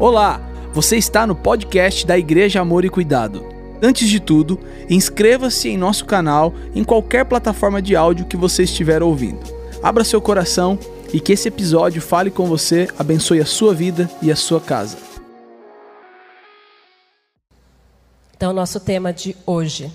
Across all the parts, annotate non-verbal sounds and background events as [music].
Olá, você está no podcast da Igreja Amor e Cuidado. Antes de tudo, inscreva-se em nosso canal em qualquer plataforma de áudio que você estiver ouvindo. Abra seu coração e que esse episódio fale com você, abençoe a sua vida e a sua casa. Então, nosso tema de hoje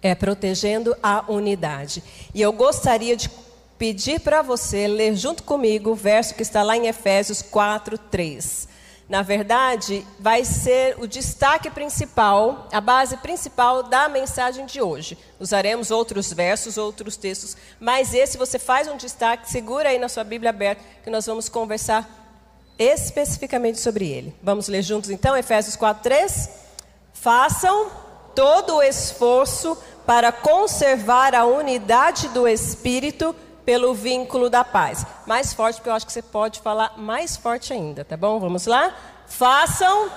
é protegendo a unidade. E eu gostaria de pedir para você ler junto comigo o verso que está lá em Efésios 4, 3. Na verdade, vai ser o destaque principal, a base principal da mensagem de hoje. Usaremos outros versos, outros textos, mas esse você faz um destaque, segura aí na sua Bíblia aberta, que nós vamos conversar especificamente sobre ele. Vamos ler juntos então, Efésios 4, 3. Façam todo o esforço para conservar a unidade do Espírito pelo vínculo da paz. Mais forte, porque eu acho que você pode falar mais forte ainda, tá bom? Vamos lá? Façam.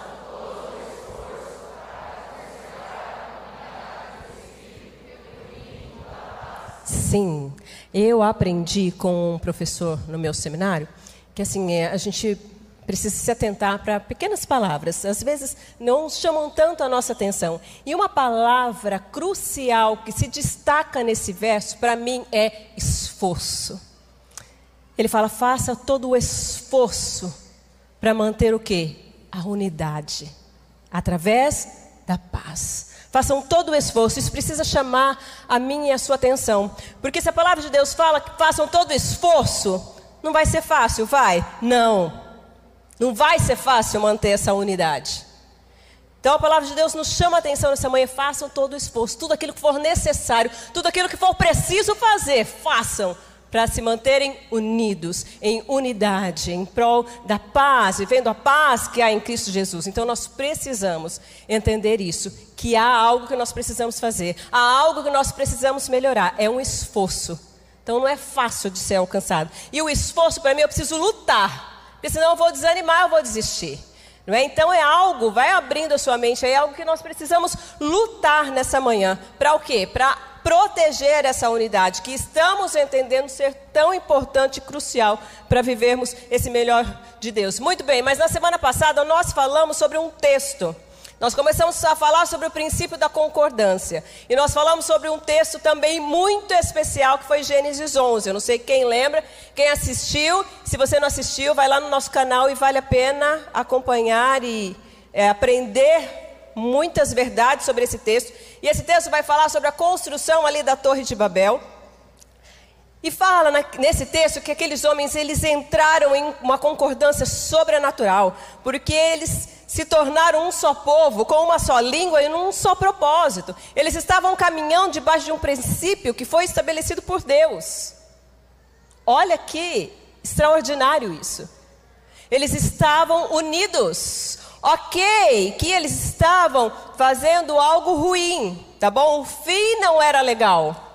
Sim, eu aprendi com um professor no meu seminário que assim é, a gente precisa se atentar para pequenas palavras, às vezes não chamam tanto a nossa atenção. E uma palavra crucial que se destaca nesse verso, para mim, é esforço. Ele fala: faça todo o esforço para manter o quê? A unidade, através da paz. Façam todo o esforço, isso precisa chamar a minha e a sua atenção. Porque se a palavra de Deus fala que façam todo o esforço, não vai ser fácil, vai? Não. Não vai ser fácil manter essa unidade. Então a palavra de Deus nos chama a atenção nessa manhã. Façam todo o esforço, tudo aquilo que for necessário, tudo aquilo que for preciso fazer, façam para se manterem unidos, em unidade, em prol da paz, vivendo a paz que há em Cristo Jesus. Então nós precisamos entender isso, que há algo que nós precisamos fazer, há algo que nós precisamos melhorar, é um esforço. Então não é fácil de ser alcançado. E o esforço para mim eu preciso lutar. Porque senão eu vou desanimar, eu vou desistir. Não é? Então é algo, vai abrindo a sua mente, é algo que nós precisamos lutar nessa manhã. Para o quê? Para proteger essa unidade, que estamos entendendo ser tão importante e crucial para vivermos esse melhor de Deus. Muito bem, mas na semana passada nós falamos sobre um texto nós começamos a falar sobre o princípio da concordância. E nós falamos sobre um texto também muito especial que foi Gênesis 11. Eu não sei quem lembra, quem assistiu. Se você não assistiu, vai lá no nosso canal e vale a pena acompanhar e é, aprender muitas verdades sobre esse texto. E esse texto vai falar sobre a construção ali da Torre de Babel. E fala nesse texto que aqueles homens eles entraram em uma concordância sobrenatural, porque eles se tornaram um só povo, com uma só língua e num só propósito. Eles estavam caminhando debaixo de um princípio que foi estabelecido por Deus. Olha que extraordinário isso. Eles estavam unidos. Ok, que eles estavam fazendo algo ruim, tá bom? O fim não era legal.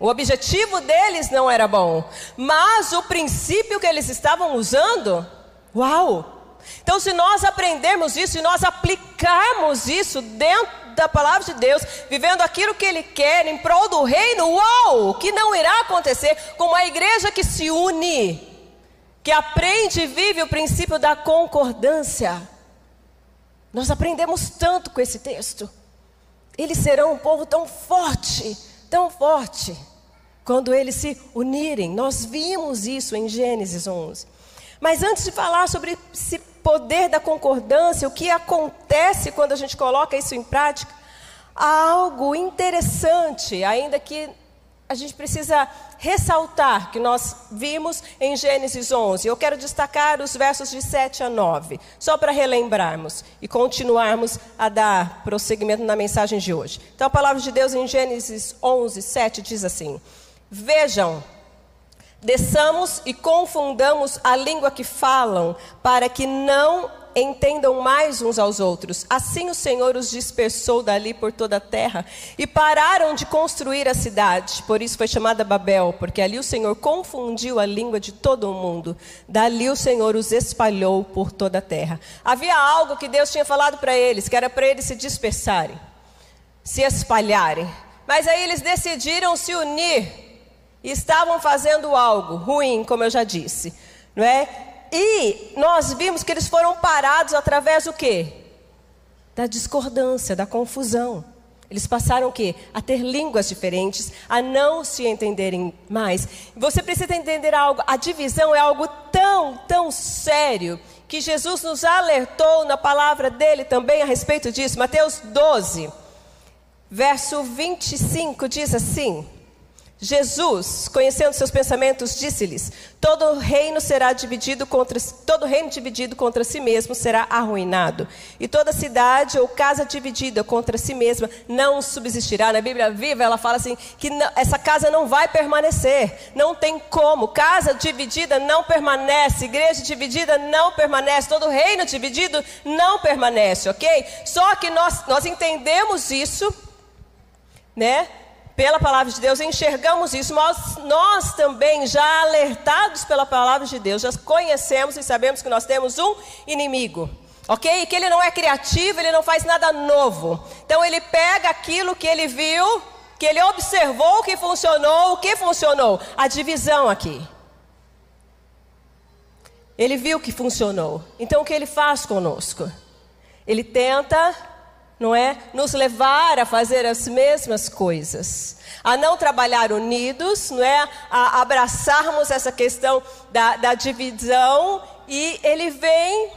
O objetivo deles não era bom, mas o princípio que eles estavam usando, uau! Então, se nós aprendermos isso e nós aplicarmos isso dentro da palavra de Deus, vivendo aquilo que Ele quer em prol do reino, uau! Que não irá acontecer com uma igreja que se une, que aprende e vive o princípio da concordância. Nós aprendemos tanto com esse texto. Eles serão um povo tão forte, tão forte, quando eles se unirem. Nós vimos isso em Gênesis 11. Mas antes de falar sobre esse poder da concordância, o que acontece quando a gente coloca isso em prática, há algo interessante, ainda que a gente precisa ressaltar que nós vimos em Gênesis 11. Eu quero destacar os versos de 7 a 9, só para relembrarmos e continuarmos a dar prosseguimento na mensagem de hoje. Então, a palavra de Deus em Gênesis 11, 7 diz assim: Vejam Desçamos e confundamos a língua que falam, para que não entendam mais uns aos outros. Assim o Senhor os dispersou dali por toda a terra e pararam de construir a cidade. Por isso foi chamada Babel, porque ali o Senhor confundiu a língua de todo o mundo. Dali o Senhor os espalhou por toda a terra. Havia algo que Deus tinha falado para eles, que era para eles se dispersarem, se espalharem. Mas aí eles decidiram se unir estavam fazendo algo ruim, como eu já disse, não é? e nós vimos que eles foram parados através do quê? Da discordância, da confusão. Eles passaram o quê? A ter línguas diferentes, a não se entenderem mais. Você precisa entender algo, a divisão é algo tão, tão sério que Jesus nos alertou na palavra dele também a respeito disso. Mateus 12, verso 25 diz assim: Jesus, conhecendo seus pensamentos, disse-lhes: Todo reino será dividido contra todo reino dividido contra si mesmo será arruinado, e toda cidade ou casa dividida contra si mesma não subsistirá. Na Bíblia Viva ela fala assim que não, essa casa não vai permanecer, não tem como. Casa dividida não permanece, igreja dividida não permanece, todo reino dividido não permanece, ok? Só que nós nós entendemos isso, né? Pela palavra de Deus, enxergamos isso, mas nós também, já alertados pela palavra de Deus, já conhecemos e sabemos que nós temos um inimigo. Ok? Que ele não é criativo, ele não faz nada novo. Então ele pega aquilo que ele viu, que ele observou que funcionou, o que funcionou? A divisão aqui. Ele viu que funcionou. Então o que ele faz conosco? Ele tenta não é? Nos levar a fazer as mesmas coisas, a não trabalhar unidos, não é? A abraçarmos essa questão da, da divisão e ele vem o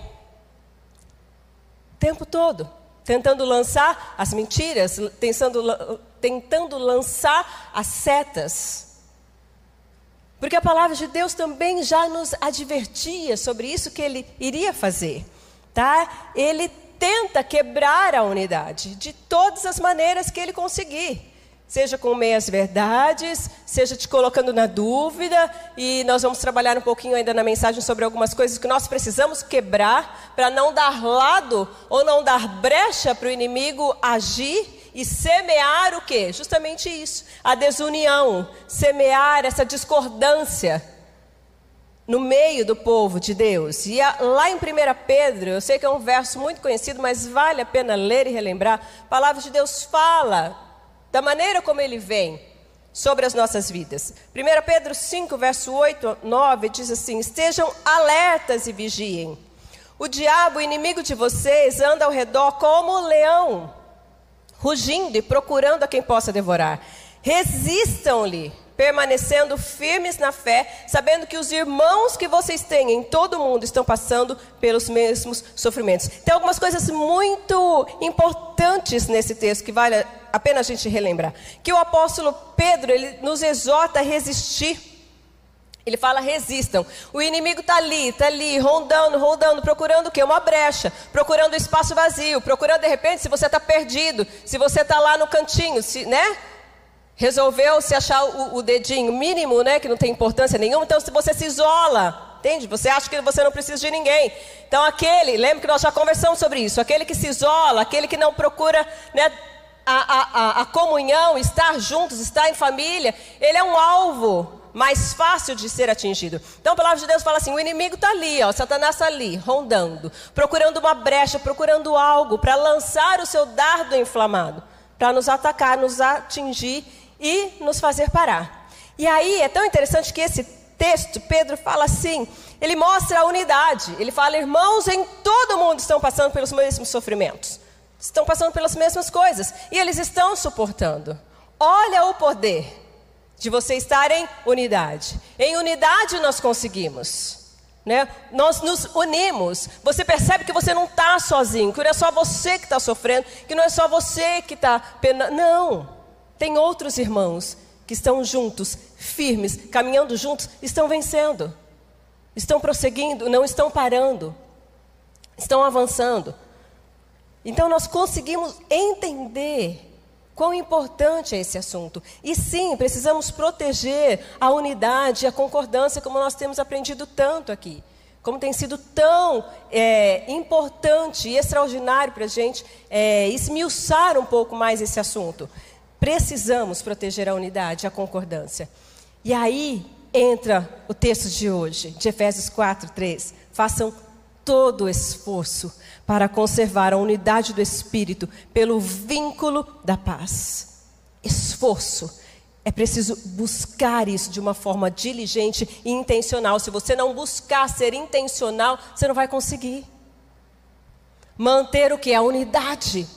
tempo todo tentando lançar as mentiras, tentando, tentando lançar as setas. Porque a palavra de Deus também já nos advertia sobre isso que ele iria fazer, tá? Ele tenta quebrar a unidade de todas as maneiras que ele conseguir. Seja com meias verdades, seja te colocando na dúvida, e nós vamos trabalhar um pouquinho ainda na mensagem sobre algumas coisas que nós precisamos quebrar para não dar lado ou não dar brecha para o inimigo agir e semear o que? Justamente isso, a desunião, semear essa discordância no meio do povo de Deus. E lá em 1 Pedro, eu sei que é um verso muito conhecido, mas vale a pena ler e relembrar. A palavra de Deus fala da maneira como ele vem sobre as nossas vidas. 1 Pedro 5, verso 8, 9 diz assim: Estejam alertas e vigiem. O diabo, inimigo de vocês, anda ao redor como um leão, rugindo e procurando a quem possa devorar. Resistam-lhe permanecendo firmes na fé, sabendo que os irmãos que vocês têm em todo o mundo estão passando pelos mesmos sofrimentos. Tem algumas coisas muito importantes nesse texto que vale a pena a gente relembrar. Que o apóstolo Pedro, ele nos exorta a resistir. Ele fala: resistam. O inimigo está ali, está ali, rondando, rondando, procurando o quê? Uma brecha, procurando espaço vazio, procurando de repente se você está perdido, se você está lá no cantinho, se, né? Resolveu se achar o, o, dedinho mínimo, né, que não tem importância nenhuma, então se você se isola, entende? Você acha que você não precisa de ninguém. Então aquele, lembra que nós já conversamos sobre isso, aquele que se isola, aquele que não procura, né, a, a, a comunhão, estar juntos, estar em família, ele é um alvo mais fácil de ser atingido. Então a palavra de Deus fala assim: o inimigo está ali, ó, Satanás está ali, rondando, procurando uma brecha, procurando algo para lançar o seu dardo inflamado, para nos atacar, nos atingir e nos fazer parar. E aí é tão interessante que esse texto, Pedro fala assim, ele mostra a unidade. Ele fala, irmãos, em todo mundo estão passando pelos mesmos sofrimentos. Estão passando pelas mesmas coisas. E eles estão suportando. Olha o poder de você estar em unidade. Em unidade nós conseguimos. Né? Nós nos unimos. Você percebe que você não está sozinho, que não é só você que está sofrendo, que não é só você que está penando. Não. Tem outros irmãos que estão juntos, firmes, caminhando juntos, estão vencendo, estão prosseguindo, não estão parando, estão avançando. Então nós conseguimos entender quão importante é esse assunto. E sim, precisamos proteger a unidade, a concordância, como nós temos aprendido tanto aqui. Como tem sido tão é, importante e extraordinário para a gente é, esmiuçar um pouco mais esse assunto. Precisamos proteger a unidade, a concordância. E aí entra o texto de hoje, de Efésios 4, 3. Façam todo o esforço para conservar a unidade do Espírito pelo vínculo da paz. Esforço. É preciso buscar isso de uma forma diligente e intencional. Se você não buscar ser intencional, você não vai conseguir. Manter o que? A unidade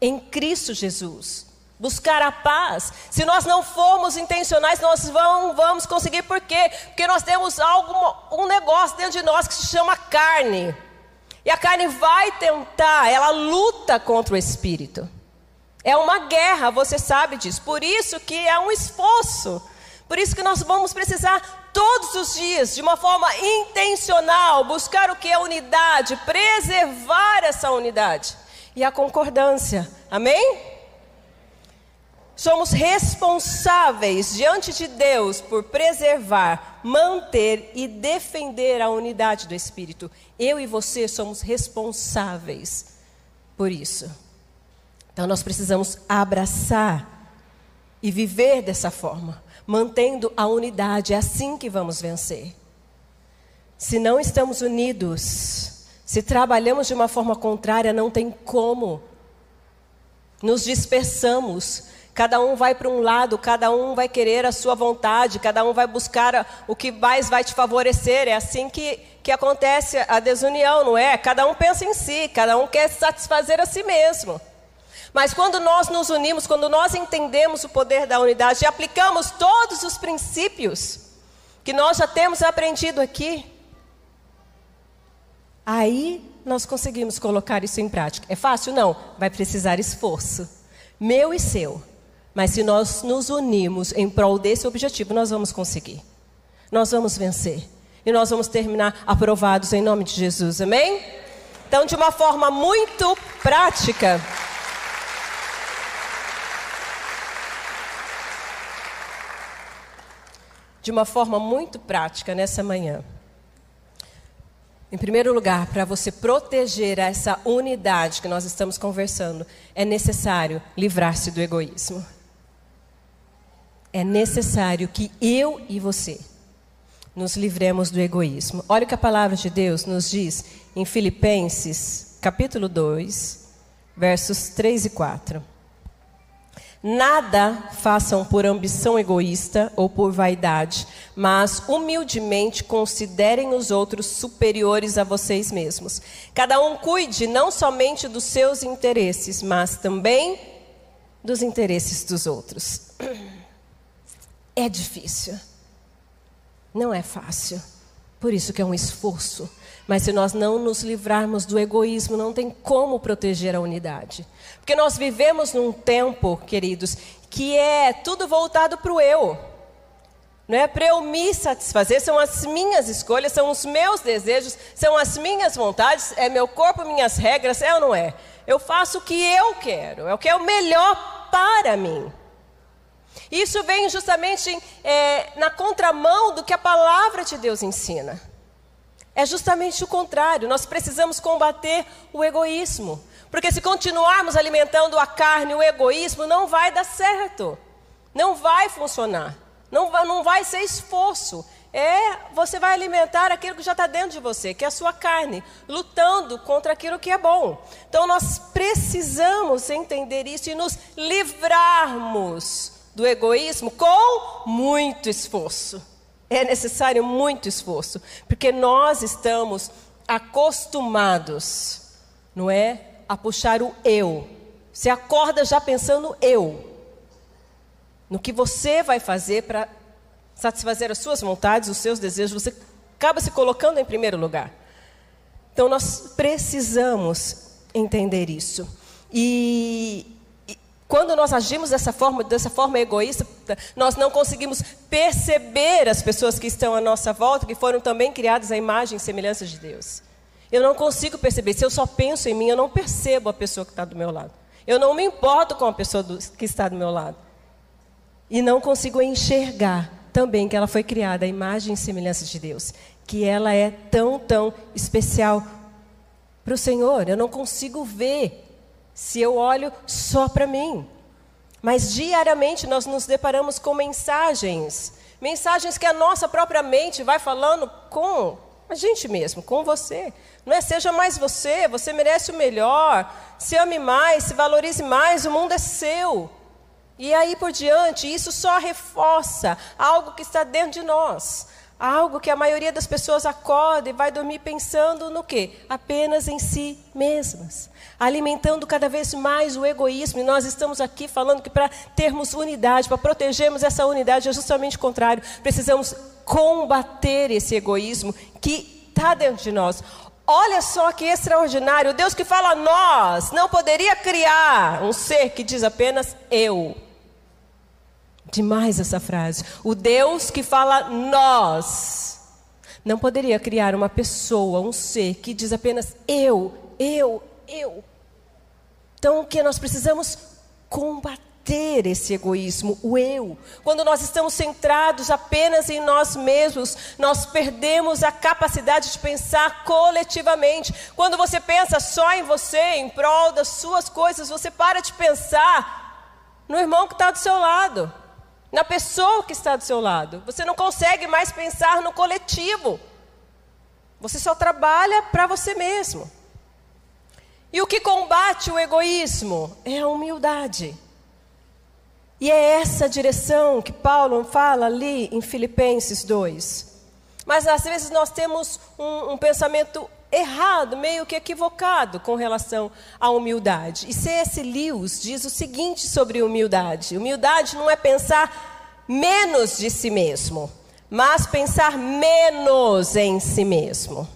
em Cristo Jesus. Buscar a paz. Se nós não formos intencionais, nós não vamos conseguir. Por quê? Porque nós temos algo, um negócio dentro de nós que se chama carne. E a carne vai tentar, ela luta contra o espírito. É uma guerra, você sabe disso. Por isso que é um esforço. Por isso que nós vamos precisar todos os dias, de uma forma intencional, buscar o que é unidade, preservar essa unidade e a concordância. Amém? Somos responsáveis diante de Deus por preservar, manter e defender a unidade do Espírito. Eu e você somos responsáveis por isso. Então nós precisamos abraçar e viver dessa forma, mantendo a unidade. É assim que vamos vencer. Se não estamos unidos, se trabalhamos de uma forma contrária, não tem como. Nos dispersamos, Cada um vai para um lado, cada um vai querer a sua vontade, cada um vai buscar o que mais vai te favorecer. É assim que, que acontece a desunião, não é? Cada um pensa em si, cada um quer satisfazer a si mesmo. Mas quando nós nos unimos, quando nós entendemos o poder da unidade e aplicamos todos os princípios que nós já temos aprendido aqui, aí nós conseguimos colocar isso em prática. É fácil? Não. Vai precisar esforço, meu e seu. Mas se nós nos unirmos em prol desse objetivo, nós vamos conseguir. Nós vamos vencer. E nós vamos terminar aprovados em nome de Jesus. Amém? Então, de uma forma muito prática. De uma forma muito prática nessa manhã. Em primeiro lugar, para você proteger essa unidade que nós estamos conversando, é necessário livrar-se do egoísmo é necessário que eu e você nos livremos do egoísmo. Olha o que a palavra de Deus nos diz em Filipenses, capítulo 2, versos 3 e 4. Nada façam por ambição egoísta ou por vaidade, mas humildemente considerem os outros superiores a vocês mesmos. Cada um cuide não somente dos seus interesses, mas também dos interesses dos outros. [clears throat] É difícil. Não é fácil. Por isso que é um esforço. Mas se nós não nos livrarmos do egoísmo, não tem como proteger a unidade. Porque nós vivemos num tempo, queridos, que é tudo voltado para o eu. Não é para eu me satisfazer, são as minhas escolhas, são os meus desejos, são as minhas vontades, é meu corpo, minhas regras, é ou não é? Eu faço o que eu quero, é o que é o melhor para mim. Isso vem justamente é, na contramão do que a palavra de Deus ensina. É justamente o contrário. Nós precisamos combater o egoísmo. Porque se continuarmos alimentando a carne, o egoísmo, não vai dar certo. Não vai funcionar. Não vai, não vai ser esforço. É, você vai alimentar aquilo que já está dentro de você, que é a sua carne, lutando contra aquilo que é bom. Então nós precisamos entender isso e nos livrarmos do egoísmo com muito esforço. É necessário muito esforço, porque nós estamos acostumados, não é, a puxar o eu. Você acorda já pensando eu. No que você vai fazer para satisfazer as suas vontades, os seus desejos, você acaba se colocando em primeiro lugar. Então nós precisamos entender isso. E quando nós agimos dessa forma, dessa forma egoísta, nós não conseguimos perceber as pessoas que estão à nossa volta, que foram também criadas à imagem e semelhança de Deus. Eu não consigo perceber. Se eu só penso em mim, eu não percebo a pessoa que está do meu lado. Eu não me importo com a pessoa do, que está do meu lado. E não consigo enxergar também que ela foi criada à imagem e semelhança de Deus. Que ela é tão, tão especial para o Senhor. Eu não consigo ver se eu olho só para mim. Mas diariamente nós nos deparamos com mensagens, mensagens que a nossa própria mente vai falando com a gente mesmo, com você. Não é seja mais você, você merece o melhor, se ame mais, se valorize mais, o mundo é seu. E aí por diante, isso só reforça algo que está dentro de nós. Algo que a maioria das pessoas acorda e vai dormir pensando no quê? Apenas em si mesmas. Alimentando cada vez mais o egoísmo. E nós estamos aqui falando que para termos unidade, para protegermos essa unidade, é justamente o contrário. Precisamos combater esse egoísmo que está dentro de nós. Olha só que extraordinário. Deus que fala nós não poderia criar um ser que diz apenas eu. Demais essa frase. O Deus que fala nós não poderia criar uma pessoa, um ser que diz apenas eu, eu, eu. Então o que nós precisamos combater esse egoísmo, o eu. Quando nós estamos centrados apenas em nós mesmos, nós perdemos a capacidade de pensar coletivamente. Quando você pensa só em você, em prol das suas coisas, você para de pensar no irmão que está do seu lado na pessoa que está do seu lado. Você não consegue mais pensar no coletivo. Você só trabalha para você mesmo. E o que combate o egoísmo é a humildade. E é essa direção que Paulo fala ali em Filipenses 2. Mas às vezes nós temos um, um pensamento errado, meio que equivocado com relação à humildade. E C.S. Lewis diz o seguinte sobre humildade: humildade não é pensar menos de si mesmo, mas pensar menos em si mesmo.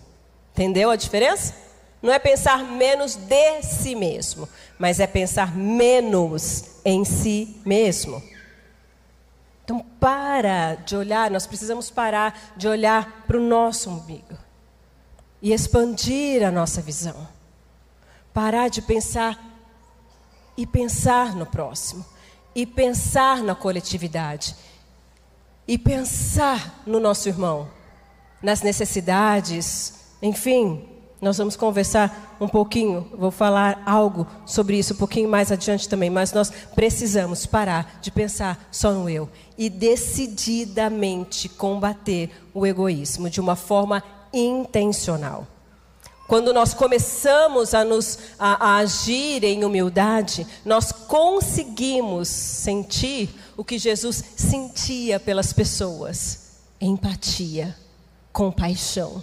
Entendeu a diferença? Não é pensar menos de si mesmo, mas é pensar menos em si mesmo. Então, para de olhar, nós precisamos parar de olhar para o nosso umbigo e expandir a nossa visão. Parar de pensar e pensar no próximo, e pensar na coletividade, e pensar no nosso irmão, nas necessidades, enfim, nós vamos conversar um pouquinho, vou falar algo sobre isso um pouquinho mais adiante também, mas nós precisamos parar de pensar só no eu e decididamente combater o egoísmo de uma forma intencional. Quando nós começamos a, nos, a, a agir em humildade, nós conseguimos sentir o que Jesus sentia pelas pessoas: empatia, compaixão.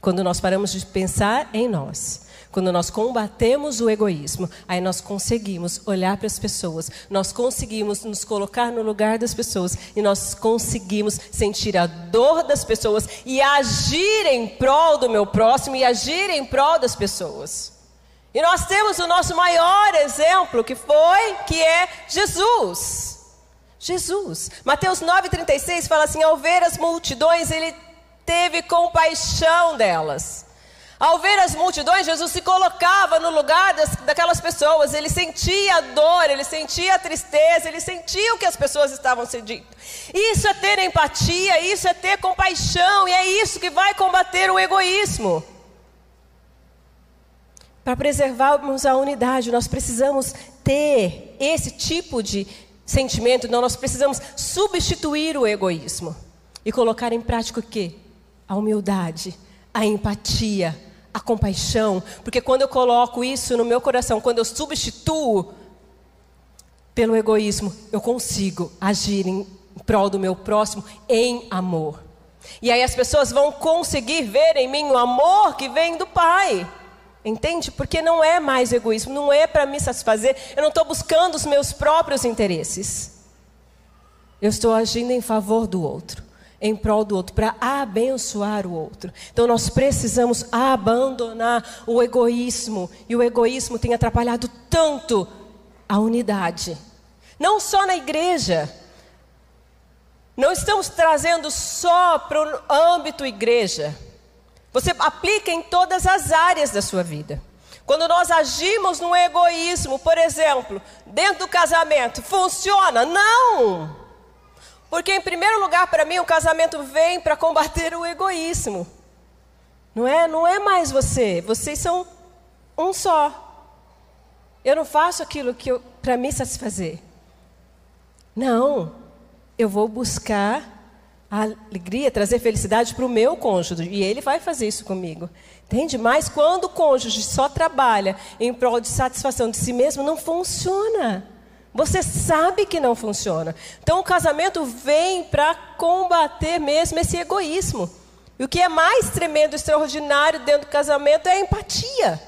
Quando nós paramos de pensar em nós quando nós combatemos o egoísmo, aí nós conseguimos olhar para as pessoas, nós conseguimos nos colocar no lugar das pessoas e nós conseguimos sentir a dor das pessoas e agir em prol do meu próximo e agir em prol das pessoas. E nós temos o nosso maior exemplo, que foi, que é Jesus. Jesus. Mateus 9,36 fala assim: ao ver as multidões, ele teve compaixão delas. Ao ver as multidões, Jesus se colocava no lugar das, daquelas pessoas, ele sentia a dor, ele sentia a tristeza, ele sentia o que as pessoas estavam sentindo. Isso é ter empatia, isso é ter compaixão, e é isso que vai combater o egoísmo. Para preservarmos a unidade, nós precisamos ter esse tipo de sentimento, não, nós precisamos substituir o egoísmo e colocar em prática o quê? A humildade a empatia, a compaixão, porque quando eu coloco isso no meu coração, quando eu substituo pelo egoísmo, eu consigo agir em prol do meu próximo em amor. E aí as pessoas vão conseguir ver em mim o amor que vem do Pai. Entende? Porque não é mais egoísmo, não é para me satisfazer, eu não estou buscando os meus próprios interesses. Eu estou agindo em favor do outro em prol do outro, para abençoar o outro. Então nós precisamos abandonar o egoísmo, e o egoísmo tem atrapalhado tanto a unidade. Não só na igreja. Não estamos trazendo só para o âmbito igreja. Você aplica em todas as áreas da sua vida. Quando nós agimos no egoísmo, por exemplo, dentro do casamento, funciona? Não! Porque, em primeiro lugar, para mim, o casamento vem para combater o egoísmo. Não é, não é mais você. Vocês são um só. Eu não faço aquilo que para me satisfazer. Não. Eu vou buscar a alegria, trazer felicidade para o meu cônjuge. E ele vai fazer isso comigo. Entende? Mas quando o cônjuge só trabalha em prol de satisfação de si mesmo, não funciona. Você sabe que não funciona. Então o casamento vem para combater mesmo esse egoísmo. E o que é mais tremendo, extraordinário dentro do casamento é a empatia.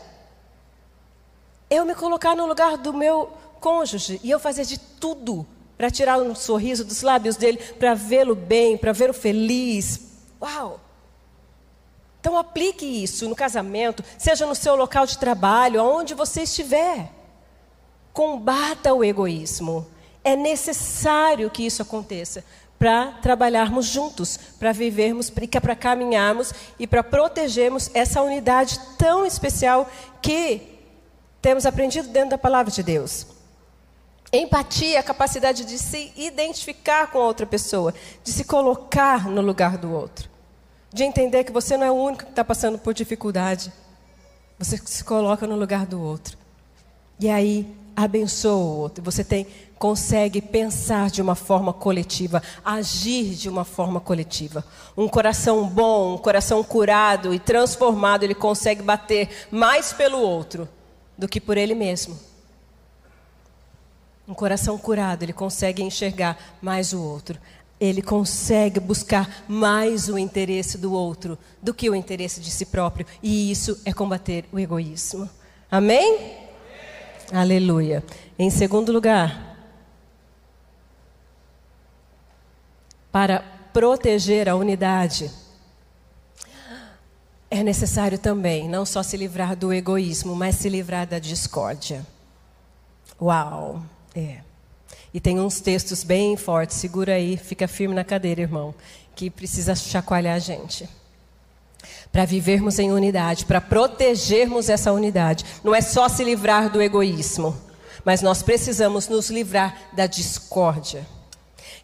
Eu me colocar no lugar do meu cônjuge e eu fazer de tudo para tirar um sorriso dos lábios dele, para vê-lo bem, para vê-lo feliz. Uau! Então aplique isso no casamento, seja no seu local de trabalho, aonde você estiver. Combata o egoísmo. É necessário que isso aconteça para trabalharmos juntos, para vivermos, para caminharmos e para protegermos essa unidade tão especial que temos aprendido dentro da palavra de Deus. Empatia a capacidade de se identificar com a outra pessoa, de se colocar no lugar do outro, de entender que você não é o único que está passando por dificuldade. Você se coloca no lugar do outro. E aí abençoa o outro. Você tem consegue pensar de uma forma coletiva, agir de uma forma coletiva. Um coração bom, um coração curado e transformado, ele consegue bater mais pelo outro do que por ele mesmo. Um coração curado, ele consegue enxergar mais o outro. Ele consegue buscar mais o interesse do outro do que o interesse de si próprio. E isso é combater o egoísmo. Amém? Aleluia. Em segundo lugar, para proteger a unidade, é necessário também não só se livrar do egoísmo, mas se livrar da discórdia. Uau! É. E tem uns textos bem fortes, segura aí, fica firme na cadeira, irmão, que precisa chacoalhar a gente. Para vivermos em unidade, para protegermos essa unidade. Não é só se livrar do egoísmo, mas nós precisamos nos livrar da discórdia.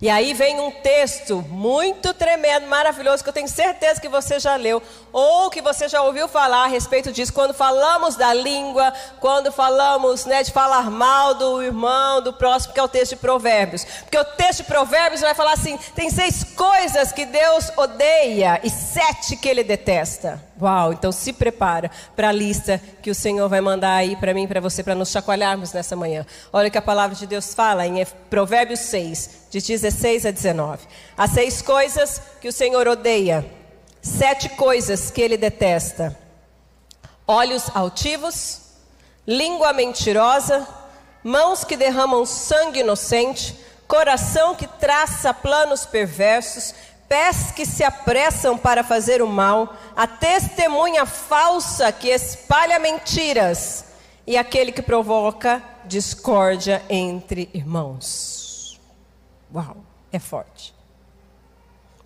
E aí vem um texto muito tremendo, maravilhoso, que eu tenho certeza que você já leu, ou que você já ouviu falar a respeito disso, quando falamos da língua, quando falamos né, de falar mal do irmão, do próximo, que é o texto de Provérbios. Porque o texto de Provérbios vai falar assim: tem seis coisas que Deus odeia e sete que ele detesta. Uau, então se prepara para a lista que o Senhor vai mandar aí para mim para você, para nos chacoalharmos nessa manhã. Olha o que a palavra de Deus fala em Provérbios 6, de 16 a 19. Há seis coisas que o Senhor odeia, sete coisas que ele detesta: olhos altivos, língua mentirosa, mãos que derramam sangue inocente, coração que traça planos perversos pés que se apressam para fazer o mal, a testemunha falsa que espalha mentiras e aquele que provoca discórdia entre irmãos. Uau, é forte.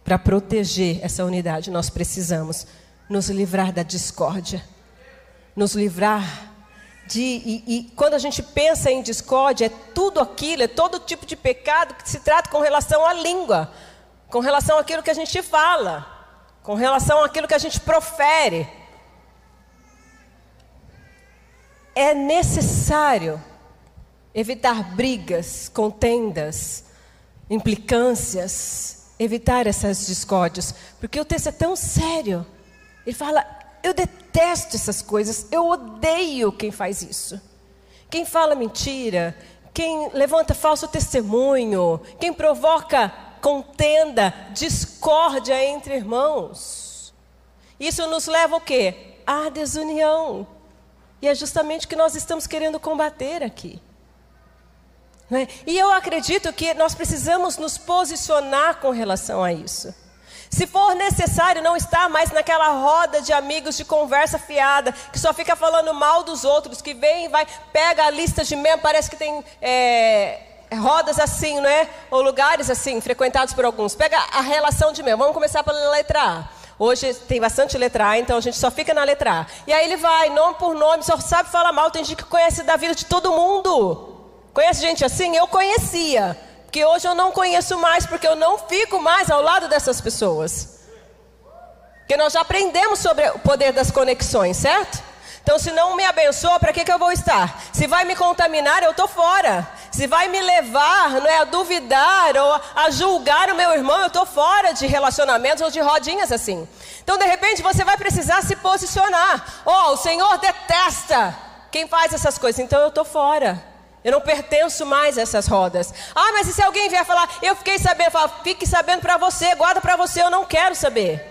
Para proteger essa unidade, nós precisamos nos livrar da discórdia, nos livrar de. E, e, quando a gente pensa em discórdia, é tudo aquilo, é todo tipo de pecado que se trata com relação à língua com relação àquilo que a gente fala, com relação àquilo que a gente profere. É necessário evitar brigas, contendas, implicâncias, evitar essas discórdias, porque o texto é tão sério. Ele fala: eu detesto essas coisas, eu odeio quem faz isso. Quem fala mentira, quem levanta falso testemunho, quem provoca contenda, discórdia entre irmãos. Isso nos leva o quê? À desunião. E é justamente o que nós estamos querendo combater aqui. É? E eu acredito que nós precisamos nos posicionar com relação a isso. Se for necessário não estar mais naquela roda de amigos de conversa fiada, que só fica falando mal dos outros, que vem e vai, pega a lista de membros, parece que tem é, rodas assim, não é? Ou lugares assim, frequentados por alguns. Pega a relação de membro. Vamos começar pela letra A. Hoje tem bastante letra A, então a gente só fica na letra A. E aí ele vai, nome por nome, só sabe falar mal. Tem gente que conhece da vida de todo mundo. Conhece gente assim? Eu conhecia. Porque hoje eu não conheço mais, porque eu não fico mais ao lado dessas pessoas. Porque nós já aprendemos sobre o poder das conexões, certo? Então, se não me abençoa, para que, que eu vou estar? Se vai me contaminar, eu estou fora. Se vai me levar não é, a duvidar ou a julgar o meu irmão, eu estou fora de relacionamentos ou de rodinhas assim. Então, de repente, você vai precisar se posicionar. Oh, o Senhor detesta quem faz essas coisas, então eu estou fora. Eu não pertenço mais a essas rodas. Ah, mas e se alguém vier falar, eu fiquei sabendo, fala, fique sabendo para você, guarda para você, eu não quero saber.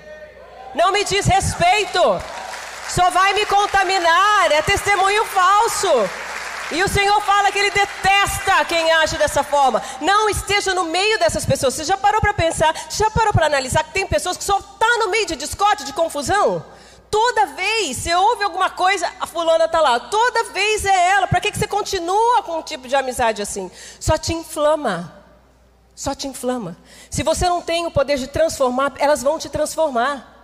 Não me diz respeito. Só vai me contaminar, é testemunho falso. E o Senhor fala que Ele detesta quem age dessa forma. Não esteja no meio dessas pessoas. Você já parou para pensar, já parou para analisar que tem pessoas que só estão tá no meio de discórdia, de confusão? Toda vez você ouve alguma coisa, a fulana está lá. Toda vez é ela. Para que, que você continua com um tipo de amizade assim? Só te inflama. Só te inflama. Se você não tem o poder de transformar, elas vão te transformar.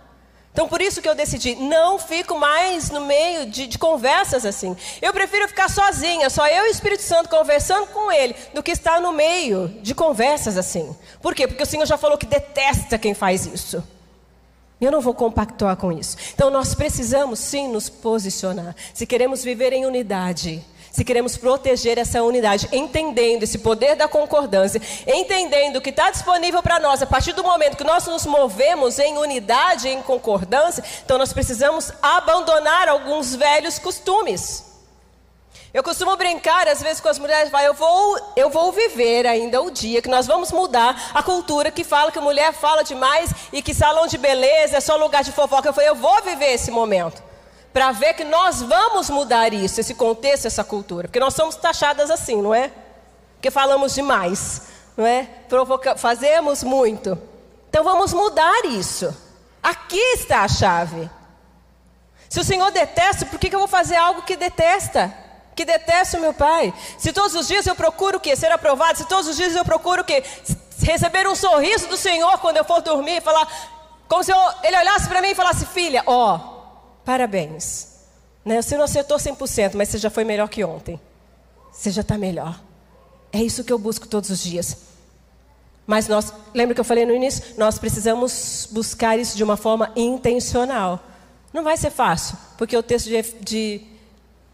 Então, por isso que eu decidi, não fico mais no meio de, de, conversas assim. Eu prefiro ficar sozinha, só eu e o Espírito Santo conversando com Ele, do que estar no meio de conversas assim. Por quê? Porque o Senhor já falou que detesta quem faz isso. Eu não vou compactuar com isso. Então nós precisamos sim nos posicionar. Se queremos viver em unidade, se queremos proteger essa unidade, entendendo esse poder da concordância, entendendo que está disponível para nós a partir do momento que nós nos movemos em unidade, em concordância, então nós precisamos abandonar alguns velhos costumes. Eu costumo brincar às vezes com as mulheres, vai, eu vou, eu vou viver ainda o dia que nós vamos mudar a cultura que fala que mulher fala demais e que salão de beleza é só lugar de fofoca. Eu falei, eu vou viver esse momento para ver que nós vamos mudar isso, esse contexto, essa cultura, porque nós somos taxadas assim, não é? Porque falamos demais, não é? Provoca fazemos muito. Então vamos mudar isso. Aqui está a chave. Se o Senhor detesta, por que, eu vou fazer algo que detesta? que detesto meu pai. Se todos os dias eu procuro o quê? Ser aprovado. Se todos os dias eu procuro o quê? Receber um sorriso do Senhor quando eu for dormir e falar, como se eu, ele olhasse para mim e falasse, filha, ó, parabéns. Né? Você não acertou 100%, mas você já foi melhor que ontem. Você já está melhor. É isso que eu busco todos os dias. Mas nós, lembra que eu falei no início? Nós precisamos buscar isso de uma forma intencional. Não vai ser fácil, porque o texto de, de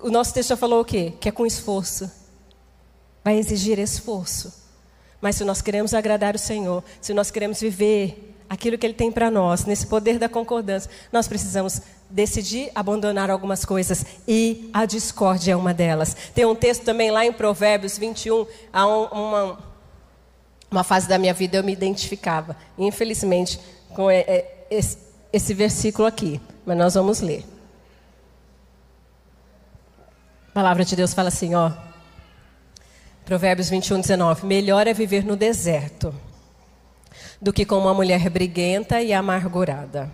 o nosso texto já falou o quê? Que é com esforço. Vai exigir esforço. Mas se nós queremos agradar o Senhor, se nós queremos viver aquilo que Ele tem para nós, nesse poder da concordância, nós precisamos decidir abandonar algumas coisas e a discórdia é uma delas. Tem um texto também lá em Provérbios 21, há um, uma, uma fase da minha vida eu me identificava, infelizmente, com esse, esse versículo aqui, mas nós vamos ler. A palavra de Deus fala assim, ó. Provérbios 21, 19. Melhor é viver no deserto do que com uma mulher briguenta e amargurada.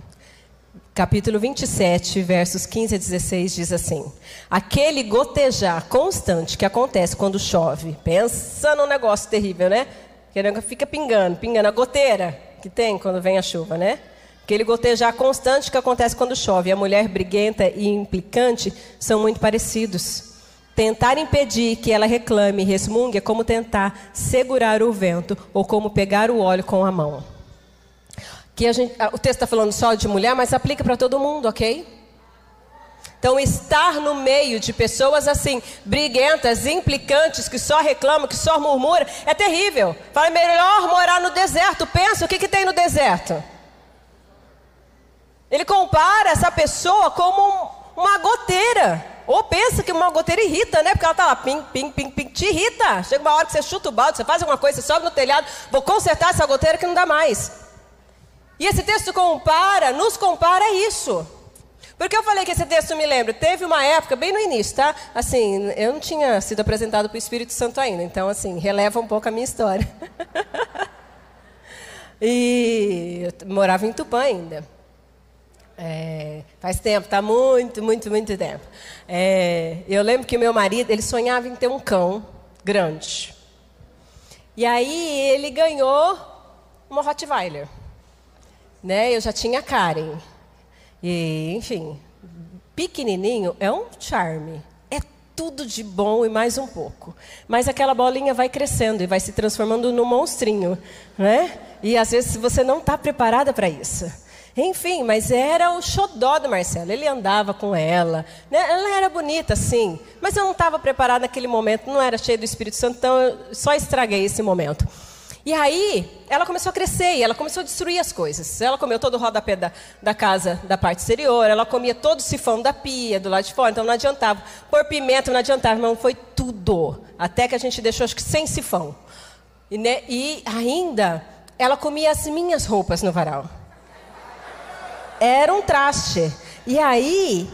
Capítulo 27, versos 15 a 16 diz assim: Aquele gotejar constante que acontece quando chove, pensa num negócio terrível, né? Que fica pingando, pingando a goteira que tem quando vem a chuva, né? Aquele gotejar constante que acontece quando chove. A mulher briguenta e implicante são muito parecidos. Tentar impedir que ela reclame e resmungue é como tentar segurar o vento ou como pegar o óleo com a mão. Que gente, o texto está falando só de mulher, mas aplica para todo mundo, ok? Então, estar no meio de pessoas assim, briguentas, implicantes, que só reclamam, que só murmuram, é terrível. Fala, melhor morar no deserto. Pensa, o que, que tem no deserto? Ele compara essa pessoa como uma goteira. Ou pensa que uma goteira irrita, né? Porque ela está lá, pim, pim, pim, pim, te irrita. Chega uma hora que você chuta o balde, você faz alguma coisa, você sobe no telhado, vou consertar essa goteira que não dá mais. E esse texto compara, nos compara isso. Porque eu falei que esse texto me lembra, teve uma época, bem no início, tá? Assim, eu não tinha sido apresentado para o Espírito Santo ainda, então, assim, releva um pouco a minha história. [laughs] e eu morava em Tupã ainda. É, faz tempo, tá muito, muito, muito tempo. É, eu lembro que meu marido, ele sonhava em ter um cão grande. E aí ele ganhou uma Rottweiler. Né? Eu já tinha Karen. E, enfim, pequenininho é um charme. É tudo de bom e mais um pouco. Mas aquela bolinha vai crescendo e vai se transformando num monstrinho, né? E às vezes você não está preparada para isso. Enfim, mas era o xodó do Marcelo. Ele andava com ela. Né? Ela era bonita, sim. Mas eu não estava preparada naquele momento, não era cheia do Espírito Santo, então eu só estraguei esse momento. E aí, ela começou a crescer e ela começou a destruir as coisas. Ela comeu todo o rodapé da, da casa, da parte exterior, ela comia todo o sifão da pia, do lado de fora, então não adiantava. Por pimenta não adiantava, irmão, foi tudo tudo. Até que a gente deixou, acho que, sem sifão. E, né, e ainda, ela comia as minhas roupas no varal. Era um traste. E aí,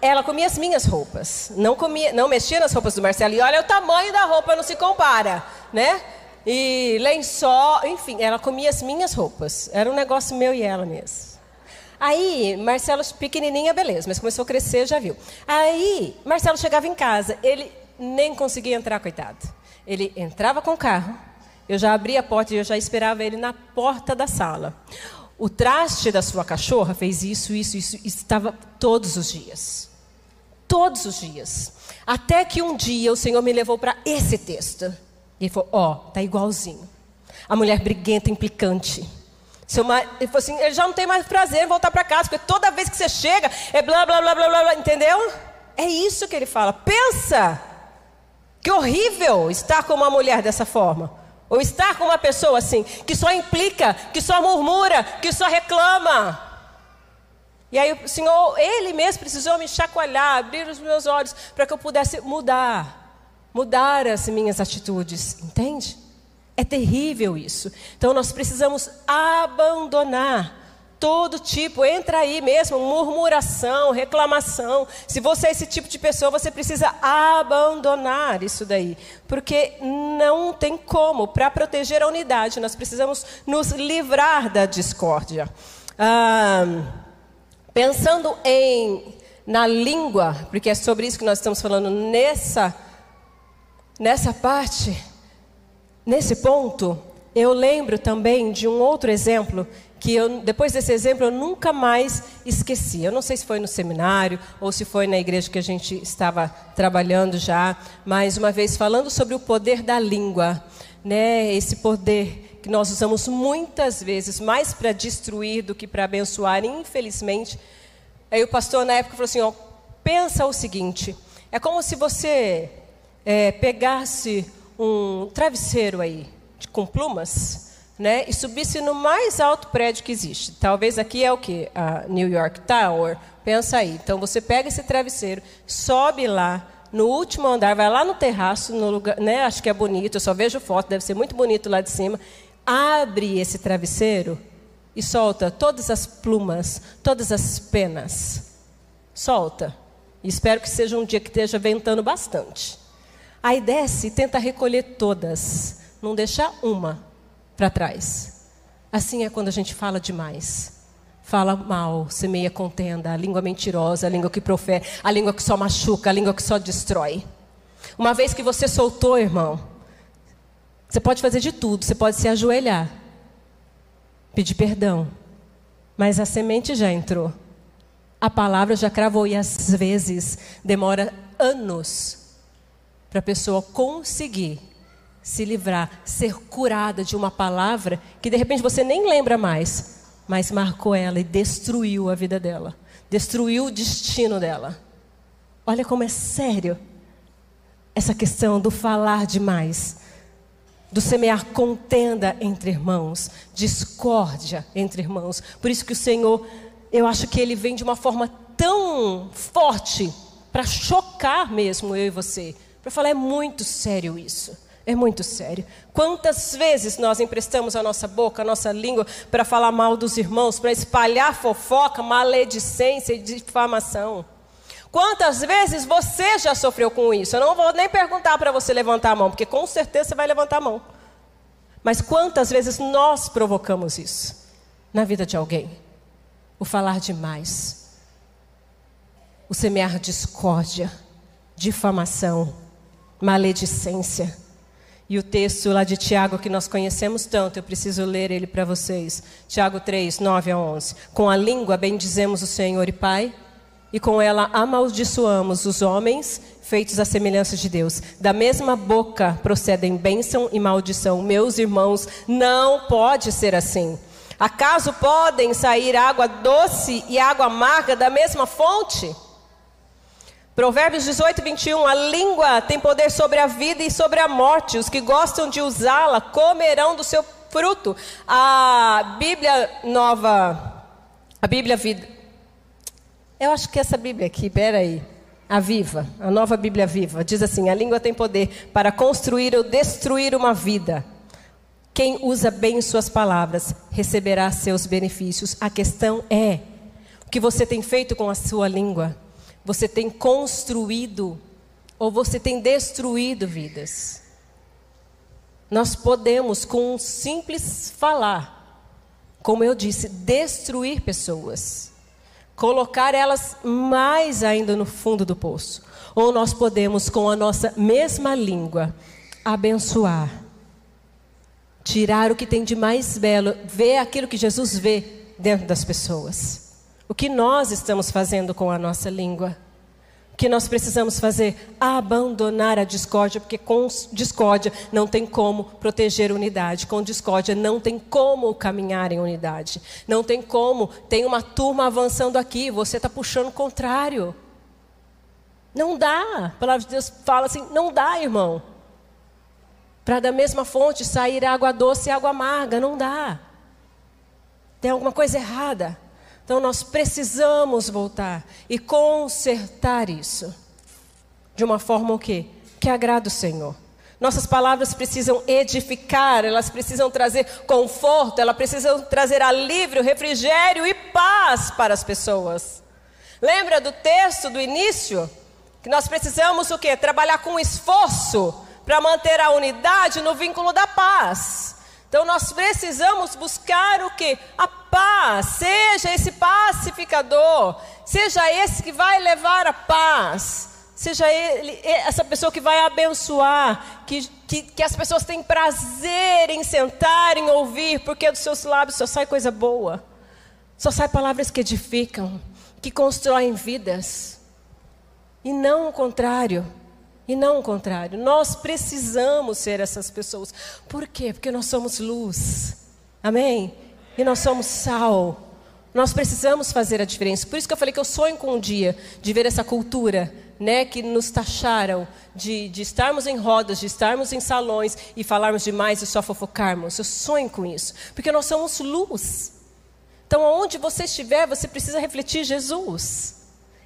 ela comia as minhas roupas. Não comia, não mexia nas roupas do Marcelo. E olha o tamanho da roupa, não se compara, né? E lençol, enfim, ela comia as minhas roupas. Era um negócio meu e ela mesmo. Aí, Marcelo, pequenininha, beleza, mas começou a crescer, já viu. Aí, Marcelo chegava em casa, ele nem conseguia entrar, coitado. Ele entrava com o carro, eu já abria a porta e eu já esperava ele na porta da sala. O traste da sua cachorra fez isso, isso, isso, estava todos os dias. Todos os dias. Até que um dia o Senhor me levou para esse texto. E ele falou: Ó, oh, tá igualzinho. A mulher briguenta, implicante. Seu mar... Ele falou assim: ele já não tem mais prazer em voltar para casa, porque toda vez que você chega é blá, blá, blá, blá, blá, blá, entendeu? É isso que ele fala. Pensa que horrível estar com uma mulher dessa forma. Ou estar com uma pessoa assim, que só implica, que só murmura, que só reclama. E aí o Senhor, Ele mesmo precisou me chacoalhar, abrir os meus olhos, para que eu pudesse mudar, mudar as minhas atitudes, entende? É terrível isso. Então nós precisamos abandonar todo tipo, entra aí mesmo, murmuração, reclamação. Se você é esse tipo de pessoa, você precisa abandonar isso daí, porque não tem como. Para proteger a unidade, nós precisamos nos livrar da discórdia. Ah, pensando em na língua, porque é sobre isso que nós estamos falando nessa nessa parte, nesse ponto, eu lembro também de um outro exemplo que eu, depois desse exemplo eu nunca mais esqueci. Eu não sei se foi no seminário ou se foi na igreja que a gente estava trabalhando já, mas uma vez falando sobre o poder da língua, né? Esse poder que nós usamos muitas vezes mais para destruir do que para abençoar, infelizmente. Aí o pastor na época falou assim: ó, pensa o seguinte, é como se você é, pegasse um travesseiro aí com plumas né, e subisse no mais alto prédio que existe. Talvez aqui é o que? A New York Tower. Pensa aí. Então você pega esse travesseiro, sobe lá no último andar, vai lá no terraço, no lugar, né, acho que é bonito, eu só vejo foto, deve ser muito bonito lá de cima. Abre esse travesseiro e solta todas as plumas, todas as penas. Solta. E espero que seja um dia que esteja ventando bastante. Aí desce e tenta recolher todas, não deixar uma para trás. Assim é quando a gente fala demais. Fala mal, semeia contenda, a língua mentirosa, a língua que profere, a língua que só machuca, a língua que só destrói. Uma vez que você soltou, irmão, você pode fazer de tudo, você pode se ajoelhar, pedir perdão, mas a semente já entrou. A palavra já cravou e às vezes demora anos para a pessoa conseguir se livrar, ser curada de uma palavra que de repente você nem lembra mais, mas marcou ela e destruiu a vida dela, destruiu o destino dela. Olha como é sério essa questão do falar demais, do semear contenda entre irmãos, discórdia entre irmãos. Por isso que o Senhor, eu acho que ele vem de uma forma tão forte para chocar mesmo eu e você, para falar é muito sério isso. É muito sério. Quantas vezes nós emprestamos a nossa boca, a nossa língua, para falar mal dos irmãos, para espalhar fofoca, maledicência e difamação? Quantas vezes você já sofreu com isso? Eu não vou nem perguntar para você levantar a mão, porque com certeza você vai levantar a mão. Mas quantas vezes nós provocamos isso na vida de alguém? O falar demais, o semear discórdia, difamação, maledicência. E o texto lá de Tiago, que nós conhecemos tanto, eu preciso ler ele para vocês. Tiago 3, 9 a 11. Com a língua bendizemos o Senhor e Pai, e com ela amaldiçoamos os homens feitos à semelhança de Deus. Da mesma boca procedem bênção e maldição. Meus irmãos, não pode ser assim. Acaso podem sair água doce e água amarga da mesma fonte? Provérbios 18, 21. A língua tem poder sobre a vida e sobre a morte. Os que gostam de usá-la comerão do seu fruto. A Bíblia nova, a Bíblia vida. Eu acho que essa Bíblia aqui, peraí. a viva, a nova Bíblia viva, diz assim: a língua tem poder para construir ou destruir uma vida. Quem usa bem suas palavras receberá seus benefícios. A questão é: o que você tem feito com a sua língua? Você tem construído ou você tem destruído vidas? Nós podemos, com um simples falar, como eu disse, destruir pessoas colocar elas mais ainda no fundo do poço. Ou nós podemos, com a nossa mesma língua, abençoar, tirar o que tem de mais belo, ver aquilo que Jesus vê dentro das pessoas. O que nós estamos fazendo com a nossa língua? que nós precisamos fazer? Abandonar a discórdia, porque com discórdia não tem como proteger unidade, com discórdia não tem como caminhar em unidade, não tem como. Tem uma turma avançando aqui, você está puxando o contrário. Não dá. A palavra de Deus fala assim: não dá, irmão. Para da mesma fonte sair água doce e água amarga, não dá. Tem alguma coisa errada. Então nós precisamos voltar e consertar isso. De uma forma o quê? Que agrada o Senhor. Nossas palavras precisam edificar, elas precisam trazer conforto, elas precisam trazer alívio, refrigério e paz para as pessoas. Lembra do texto do início? Que nós precisamos o quê? Trabalhar com esforço para manter a unidade no vínculo da paz. Então nós precisamos buscar o que? A paz. Seja esse pacificador, seja esse que vai levar a paz, seja ele, essa pessoa que vai abençoar, que, que, que as pessoas têm prazer em sentar, em ouvir, porque dos seus lábios só sai coisa boa, só sai palavras que edificam, que constroem vidas, e não o contrário. E não o contrário. Nós precisamos ser essas pessoas. Por quê? Porque nós somos luz. Amém? E nós somos sal. Nós precisamos fazer a diferença. Por isso que eu falei que eu sonho com um dia de ver essa cultura, né, que nos taxaram de, de estarmos em rodas, de estarmos em salões e falarmos demais e só fofocarmos. Eu sonho com isso, porque nós somos luz. Então, aonde você estiver, você precisa refletir Jesus.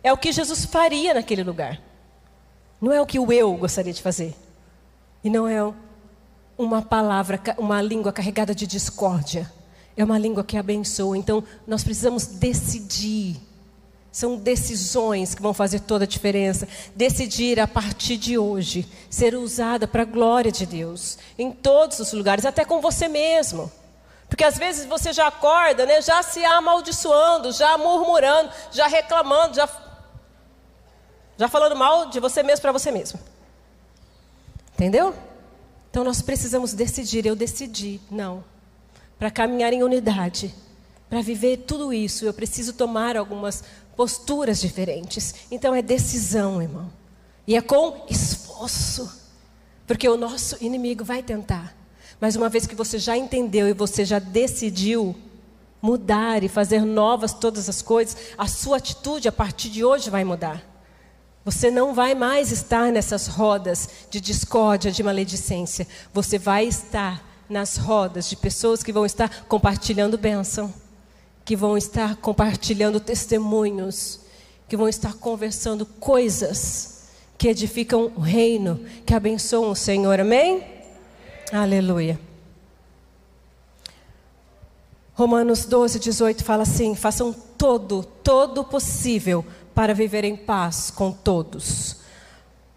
É o que Jesus faria naquele lugar. Não é o que o eu gostaria de fazer. E não é uma palavra, uma língua carregada de discórdia. É uma língua que abençoa. Então, nós precisamos decidir. São decisões que vão fazer toda a diferença. Decidir a partir de hoje ser usada para a glória de Deus em todos os lugares, até com você mesmo. Porque às vezes você já acorda, né, já se amaldiçoando, já murmurando, já reclamando, já já falando mal de você mesmo para você mesmo. Entendeu? Então nós precisamos decidir. Eu decidi, não. Para caminhar em unidade, para viver tudo isso, eu preciso tomar algumas posturas diferentes. Então é decisão, irmão. E é com esforço. Porque o nosso inimigo vai tentar. Mas uma vez que você já entendeu e você já decidiu mudar e fazer novas todas as coisas, a sua atitude a partir de hoje vai mudar. Você não vai mais estar nessas rodas de discórdia, de maledicência. Você vai estar nas rodas de pessoas que vão estar compartilhando bênção, que vão estar compartilhando testemunhos, que vão estar conversando coisas que edificam o reino, que abençoam o Senhor. Amém? Aleluia. Romanos 12, 18 fala assim: façam todo, todo possível para viver em paz com todos.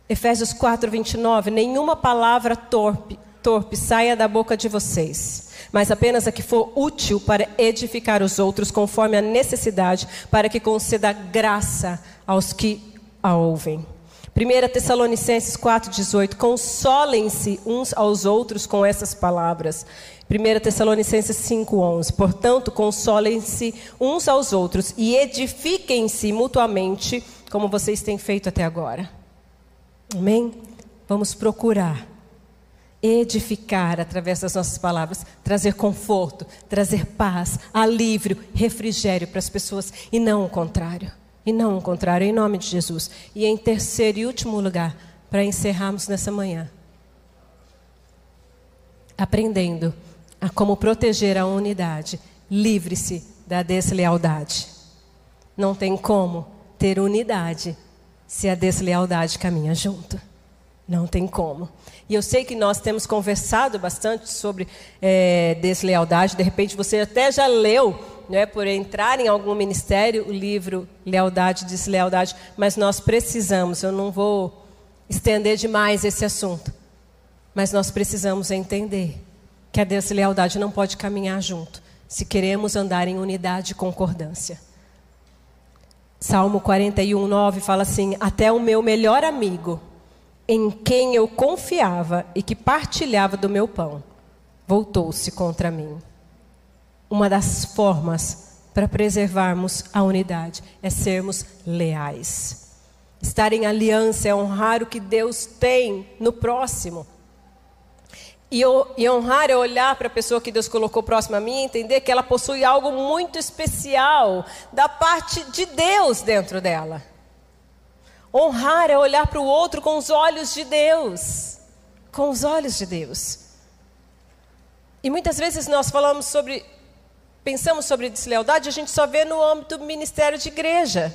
Efésios 4, 29. Nenhuma palavra torpe, torpe saia da boca de vocês, mas apenas a que for útil para edificar os outros, conforme a necessidade, para que conceda graça aos que a ouvem. 1 Tessalonicenses 4,18: Consolem-se uns aos outros com essas palavras. 1 Tessalonicenses 5,11. Portanto, consolem-se uns aos outros e edifiquem-se mutuamente, como vocês têm feito até agora. Amém? Vamos procurar edificar através das nossas palavras, trazer conforto, trazer paz, alívio, refrigério para as pessoas e não o contrário. E não o contrário, em nome de Jesus. E em terceiro e último lugar, para encerrarmos nessa manhã, aprendendo a como proteger a unidade. Livre-se da deslealdade. Não tem como ter unidade se a deslealdade caminha junto. Não tem como. E eu sei que nós temos conversado bastante sobre é, deslealdade. De repente você até já leu, né, por entrar em algum ministério, o livro Lealdade e Deslealdade. Mas nós precisamos, eu não vou estender demais esse assunto. Mas nós precisamos entender que a deslealdade não pode caminhar junto, se queremos andar em unidade e concordância. Salmo 41, 9 fala assim: Até o meu melhor amigo em quem eu confiava e que partilhava do meu pão, voltou-se contra mim. Uma das formas para preservarmos a unidade é sermos leais. Estar em aliança é honrar o que Deus tem no próximo. E, honrar é olhar para a pessoa que Deus colocou próxima a mim e entender que ela possui algo muito especial da parte de Deus dentro dela. Honrar é olhar para o outro com os olhos de Deus. Com os olhos de Deus. E muitas vezes nós falamos sobre, pensamos sobre deslealdade, a gente só vê no âmbito do ministério de igreja.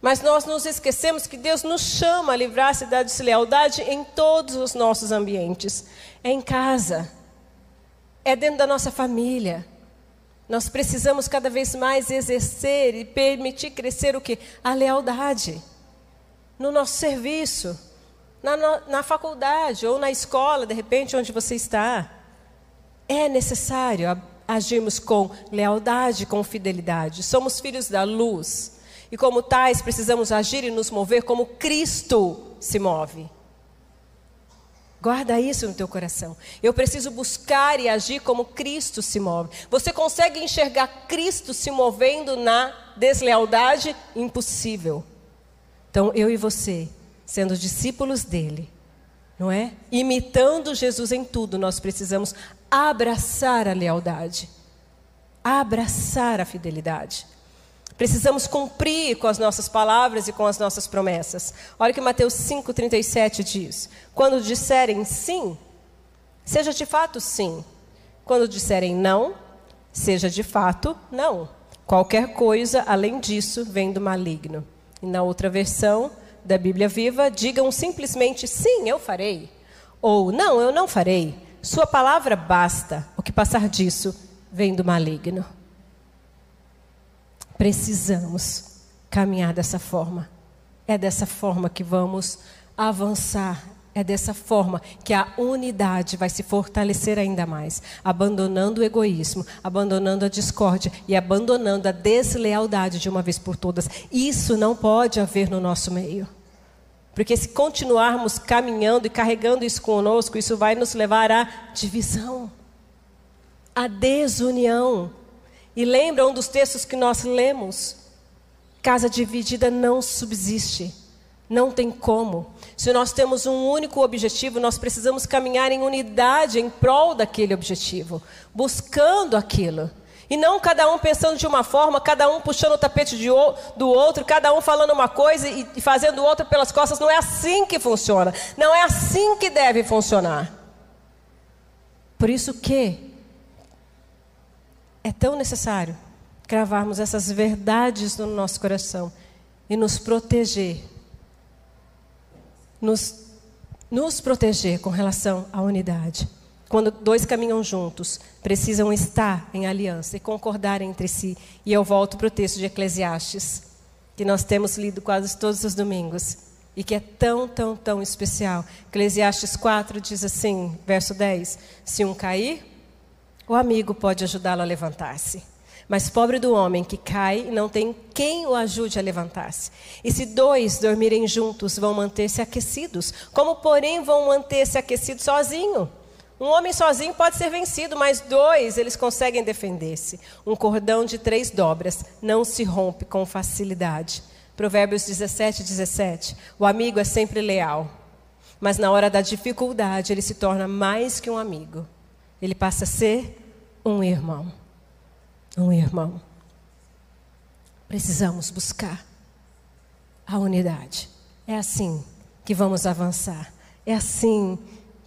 Mas nós nos esquecemos que Deus nos chama a livrar-se da deslealdade em todos os nossos ambientes. É em casa, é dentro da nossa família. Nós precisamos cada vez mais exercer e permitir crescer o que? A lealdade no nosso serviço, na, na faculdade ou na escola, de repente, onde você está. É necessário agirmos com lealdade, com fidelidade. Somos filhos da luz. E como tais, precisamos agir e nos mover como Cristo se move. Guarda isso no teu coração. Eu preciso buscar e agir como Cristo se move. Você consegue enxergar Cristo se movendo na deslealdade? Impossível. Então, eu e você, sendo discípulos dele, não é? Imitando Jesus em tudo, nós precisamos abraçar a lealdade, abraçar a fidelidade. Precisamos cumprir com as nossas palavras e com as nossas promessas. Olha o que Mateus 5,37 diz: Quando disserem sim, seja de fato sim. Quando disserem não, seja de fato não. Qualquer coisa além disso vem do maligno. E na outra versão da Bíblia Viva, digam simplesmente sim, eu farei. Ou não, eu não farei. Sua palavra basta. O que passar disso vem do maligno. Precisamos caminhar dessa forma. É dessa forma que vamos avançar é dessa forma que a unidade vai se fortalecer ainda mais, abandonando o egoísmo, abandonando a discórdia e abandonando a deslealdade de uma vez por todas. Isso não pode haver no nosso meio. Porque se continuarmos caminhando e carregando isso conosco, isso vai nos levar à divisão, à desunião. E lembra um dos textos que nós lemos? Casa dividida não subsiste. Não tem como. Se nós temos um único objetivo, nós precisamos caminhar em unidade em prol daquele objetivo, buscando aquilo. E não cada um pensando de uma forma, cada um puxando o tapete de, do outro, cada um falando uma coisa e, e fazendo outra pelas costas. Não é assim que funciona. Não é assim que deve funcionar. Por isso que é tão necessário gravarmos essas verdades no nosso coração e nos proteger nos, nos proteger com relação à unidade. Quando dois caminham juntos, precisam estar em aliança e concordar entre si. E eu volto para o texto de Eclesiastes, que nós temos lido quase todos os domingos, e que é tão, tão, tão especial. Eclesiastes 4 diz assim, verso 10: Se um cair, o amigo pode ajudá-lo a levantar-se. Mas pobre do homem que cai e não tem quem o ajude a levantar-se. E se dois dormirem juntos, vão manter-se aquecidos. Como, porém, vão manter-se aquecidos sozinho? Um homem sozinho pode ser vencido, mas dois eles conseguem defender-se. Um cordão de três dobras não se rompe com facilidade. Provérbios 17, 17. O amigo é sempre leal, mas na hora da dificuldade ele se torna mais que um amigo. Ele passa a ser um irmão um irmão. Precisamos buscar a unidade. É assim que vamos avançar. É assim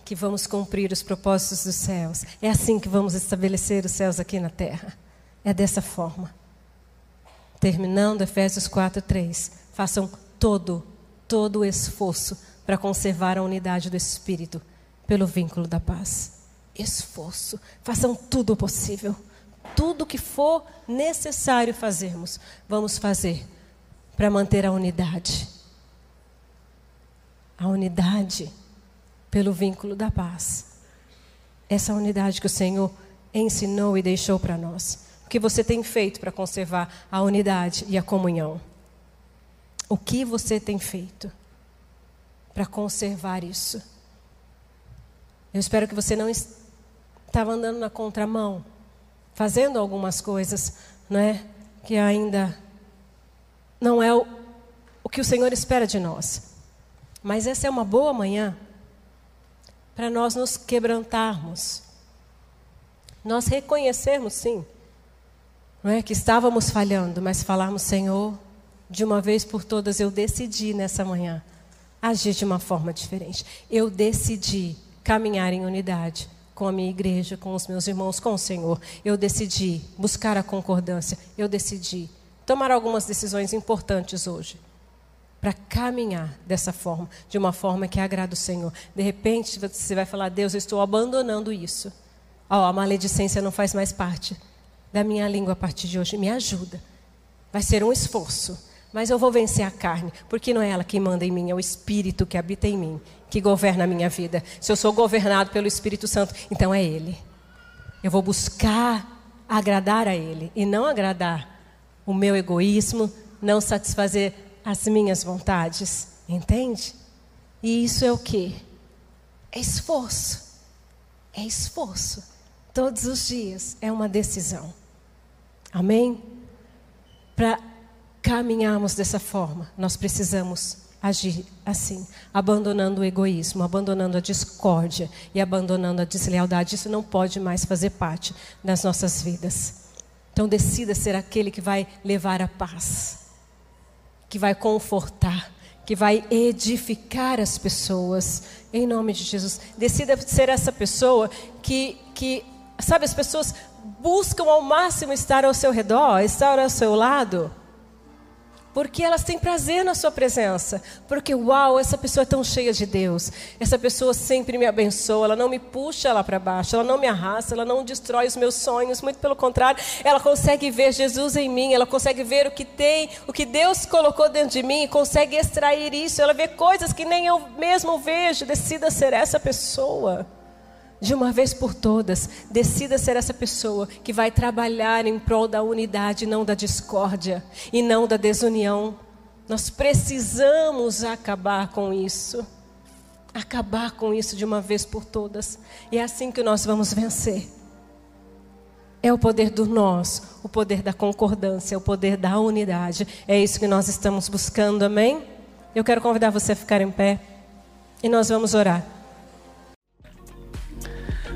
que vamos cumprir os propósitos dos céus. É assim que vamos estabelecer os céus aqui na terra. É dessa forma. Terminando Efésios 4, 3. Façam todo todo o esforço para conservar a unidade do Espírito pelo vínculo da paz. Esforço. Façam tudo o possível. Tudo que for necessário fazermos, vamos fazer para manter a unidade. A unidade pelo vínculo da paz. Essa unidade que o Senhor ensinou e deixou para nós. O que você tem feito para conservar a unidade e a comunhão? O que você tem feito para conservar isso? Eu espero que você não estava andando na contramão, fazendo algumas coisas, não é? Que ainda não é o, o que o Senhor espera de nós. Mas essa é uma boa manhã para nós nos quebrantarmos. Nós reconhecermos, sim, não é que estávamos falhando, mas falarmos, Senhor, de uma vez por todas eu decidi nessa manhã agir de uma forma diferente. Eu decidi caminhar em unidade com a minha igreja, com os meus irmãos, com o Senhor. Eu decidi buscar a concordância. Eu decidi tomar algumas decisões importantes hoje para caminhar dessa forma, de uma forma que agrada o Senhor. De repente, você vai falar: Deus, eu estou abandonando isso. Oh, a maledicência não faz mais parte da minha língua a partir de hoje. Me ajuda. Vai ser um esforço, mas eu vou vencer a carne, porque não é ela que manda em mim, é o Espírito que habita em mim, que governa a minha vida. Se eu sou governado pelo Espírito Santo, então é Ele. Eu vou buscar agradar a Ele e não agradar o meu egoísmo, não satisfazer as minhas vontades, entende? E isso é o que? É esforço. É esforço. Todos os dias é uma decisão. Amém? Para caminharmos dessa forma, nós precisamos agir assim, abandonando o egoísmo, abandonando a discórdia e abandonando a deslealdade. Isso não pode mais fazer parte das nossas vidas. Então decida ser aquele que vai levar a paz que vai confortar, que vai edificar as pessoas, em nome de Jesus. Decida ser essa pessoa que, que sabe, as pessoas buscam ao máximo estar ao seu redor, estar ao seu lado porque elas têm prazer na sua presença. Porque, uau, essa pessoa é tão cheia de Deus. Essa pessoa sempre me abençoa, ela não me puxa lá para baixo, ela não me arrasta, ela não destrói os meus sonhos, muito pelo contrário, ela consegue ver Jesus em mim, ela consegue ver o que tem, o que Deus colocou dentro de mim e consegue extrair isso. Ela vê coisas que nem eu mesmo vejo. Decida ser essa pessoa de uma vez por todas, decida ser essa pessoa que vai trabalhar em prol da unidade, não da discórdia e não da desunião. Nós precisamos acabar com isso. Acabar com isso de uma vez por todas. E é assim que nós vamos vencer. É o poder do nós, o poder da concordância, o poder da unidade. É isso que nós estamos buscando, amém? Eu quero convidar você a ficar em pé e nós vamos orar.